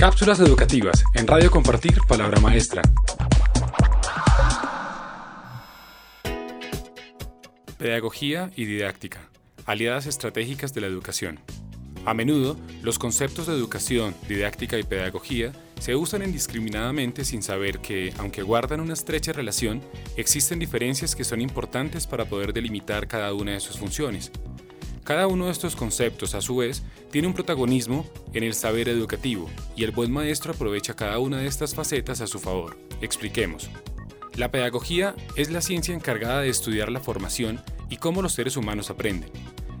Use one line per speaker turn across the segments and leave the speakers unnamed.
Cápsulas educativas en Radio Compartir Palabra Maestra. Pedagogía y didáctica, aliadas estratégicas de la educación. A menudo, los conceptos de educación, didáctica y pedagogía se usan indiscriminadamente sin saber que, aunque guardan una estrecha relación, existen diferencias que son importantes para poder delimitar cada una de sus funciones. Cada uno de estos conceptos, a su vez, tiene un protagonismo en el saber educativo, y el buen maestro aprovecha cada una de estas facetas a su favor. Expliquemos. La pedagogía es la ciencia encargada de estudiar la formación y cómo los seres humanos aprenden.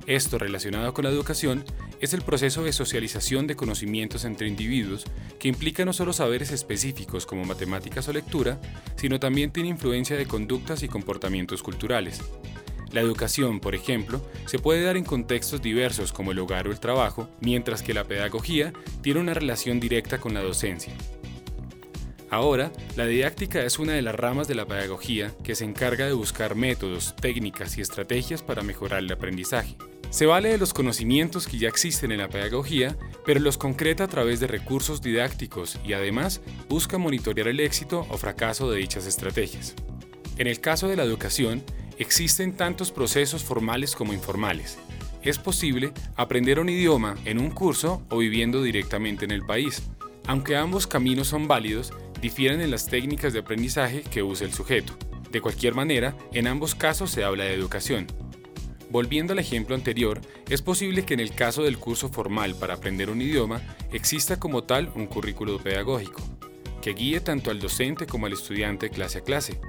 Esto relacionado con la educación es el proceso de socialización de conocimientos entre individuos que implica no solo saberes específicos como matemáticas o lectura, sino también tiene influencia de conductas y comportamientos culturales. La educación, por ejemplo, se puede dar en contextos diversos como el hogar o el trabajo, mientras que la pedagogía tiene una relación directa con la docencia. Ahora, la didáctica es una de las ramas de la pedagogía que se encarga de buscar métodos, técnicas y estrategias para mejorar el aprendizaje. Se vale de los conocimientos que ya existen en la pedagogía, pero los concreta a través de recursos didácticos y además busca monitorear el éxito o fracaso de dichas estrategias. En el caso de la educación, existen tantos procesos formales como informales. Es posible aprender un idioma en un curso o viviendo directamente en el país. Aunque ambos caminos son válidos, difieren en las técnicas de aprendizaje que usa el sujeto. De cualquier manera, en ambos casos se habla de educación, Volviendo al ejemplo anterior, es posible que en el caso del curso formal para aprender un idioma exista como tal un currículo pedagógico, que guíe tanto al docente como al estudiante clase a clase.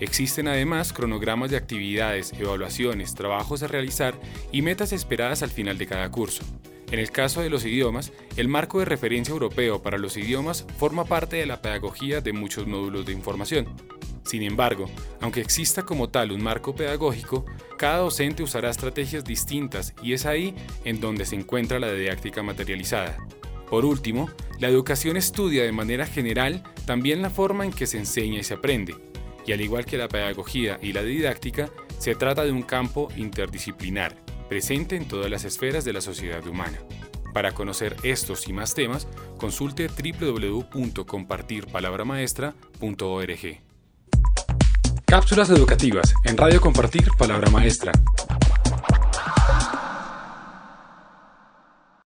Existen además cronogramas de actividades, evaluaciones, trabajos a realizar y metas esperadas al final de cada curso. En el caso de los idiomas, el marco de referencia europeo para los idiomas forma parte de la pedagogía de muchos módulos de información. Sin embargo, aunque exista como tal un marco pedagógico, cada docente usará estrategias distintas y es ahí en donde se encuentra la didáctica materializada. Por último, la educación estudia de manera general también la forma en que se enseña y se aprende, y al igual que la pedagogía y la didáctica, se trata de un campo interdisciplinar, presente en todas las esferas de la sociedad humana. Para conocer estos y más temas, consulte www.compartirpalabramaestra.org. Cápsulas educativas en Radio Compartir Palabra Maestra.